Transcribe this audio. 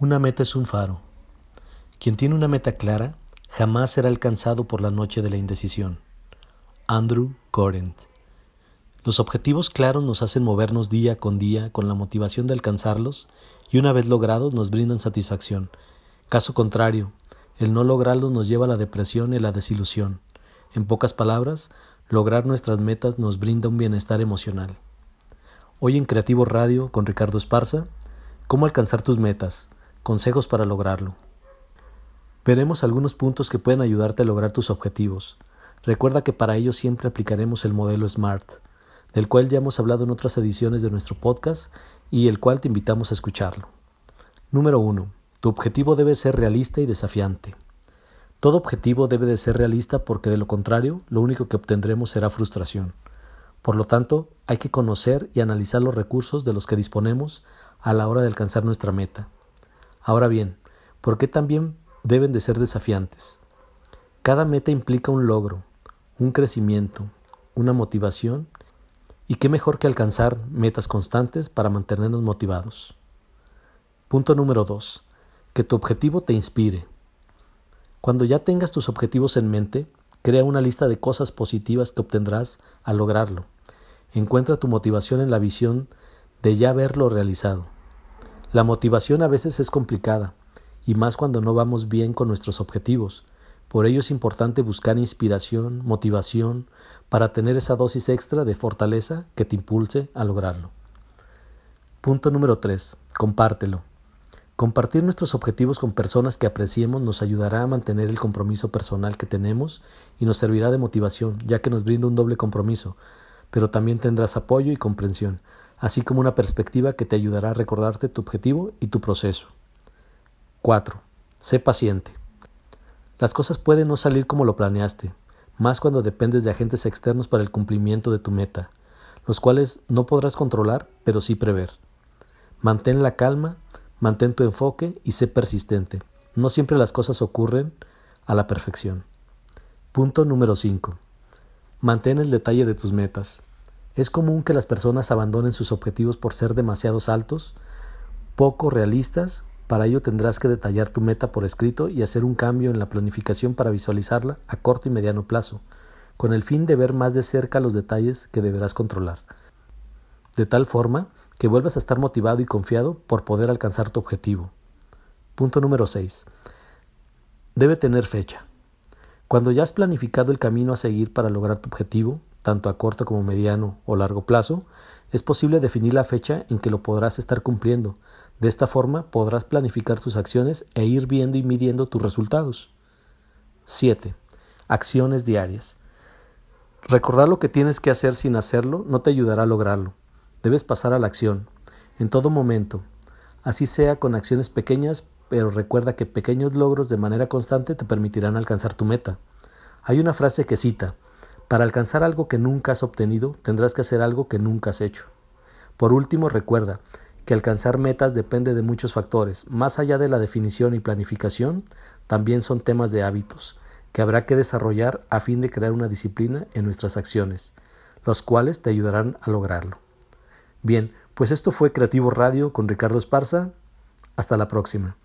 Una meta es un faro. Quien tiene una meta clara jamás será alcanzado por la noche de la indecisión. Andrew Corrent. Los objetivos claros nos hacen movernos día con día con la motivación de alcanzarlos y una vez logrados nos brindan satisfacción. Caso contrario, el no lograrlos nos lleva a la depresión y la desilusión. En pocas palabras, lograr nuestras metas nos brinda un bienestar emocional. Hoy en Creativo Radio con Ricardo Esparza, ¿cómo alcanzar tus metas? Consejos para lograrlo. Veremos algunos puntos que pueden ayudarte a lograr tus objetivos. Recuerda que para ello siempre aplicaremos el modelo SMART, del cual ya hemos hablado en otras ediciones de nuestro podcast y el cual te invitamos a escucharlo. Número 1. Tu objetivo debe ser realista y desafiante. Todo objetivo debe de ser realista porque de lo contrario lo único que obtendremos será frustración. Por lo tanto, hay que conocer y analizar los recursos de los que disponemos a la hora de alcanzar nuestra meta. Ahora bien, ¿por qué también deben de ser desafiantes? Cada meta implica un logro, un crecimiento, una motivación y qué mejor que alcanzar metas constantes para mantenernos motivados. Punto número 2. Que tu objetivo te inspire. Cuando ya tengas tus objetivos en mente, crea una lista de cosas positivas que obtendrás al lograrlo. Encuentra tu motivación en la visión de ya haberlo realizado. La motivación a veces es complicada, y más cuando no vamos bien con nuestros objetivos. Por ello es importante buscar inspiración, motivación, para tener esa dosis extra de fortaleza que te impulse a lograrlo. Punto número 3. Compártelo. Compartir nuestros objetivos con personas que apreciemos nos ayudará a mantener el compromiso personal que tenemos y nos servirá de motivación, ya que nos brinda un doble compromiso, pero también tendrás apoyo y comprensión así como una perspectiva que te ayudará a recordarte tu objetivo y tu proceso. 4. Sé paciente. Las cosas pueden no salir como lo planeaste, más cuando dependes de agentes externos para el cumplimiento de tu meta, los cuales no podrás controlar, pero sí prever. Mantén la calma, mantén tu enfoque y sé persistente. No siempre las cosas ocurren a la perfección. Punto número 5. Mantén el detalle de tus metas. Es común que las personas abandonen sus objetivos por ser demasiados altos, poco realistas, para ello tendrás que detallar tu meta por escrito y hacer un cambio en la planificación para visualizarla a corto y mediano plazo, con el fin de ver más de cerca los detalles que deberás controlar. De tal forma que vuelvas a estar motivado y confiado por poder alcanzar tu objetivo. Punto número 6. Debe tener fecha. Cuando ya has planificado el camino a seguir para lograr tu objetivo, tanto a corto como mediano o largo plazo, es posible definir la fecha en que lo podrás estar cumpliendo. De esta forma podrás planificar tus acciones e ir viendo y midiendo tus resultados. 7. Acciones diarias. Recordar lo que tienes que hacer sin hacerlo no te ayudará a lograrlo. Debes pasar a la acción, en todo momento, así sea con acciones pequeñas, pero recuerda que pequeños logros de manera constante te permitirán alcanzar tu meta. Hay una frase que cita, para alcanzar algo que nunca has obtenido, tendrás que hacer algo que nunca has hecho. Por último, recuerda que alcanzar metas depende de muchos factores. Más allá de la definición y planificación, también son temas de hábitos que habrá que desarrollar a fin de crear una disciplina en nuestras acciones, los cuales te ayudarán a lograrlo. Bien, pues esto fue Creativo Radio con Ricardo Esparza. Hasta la próxima.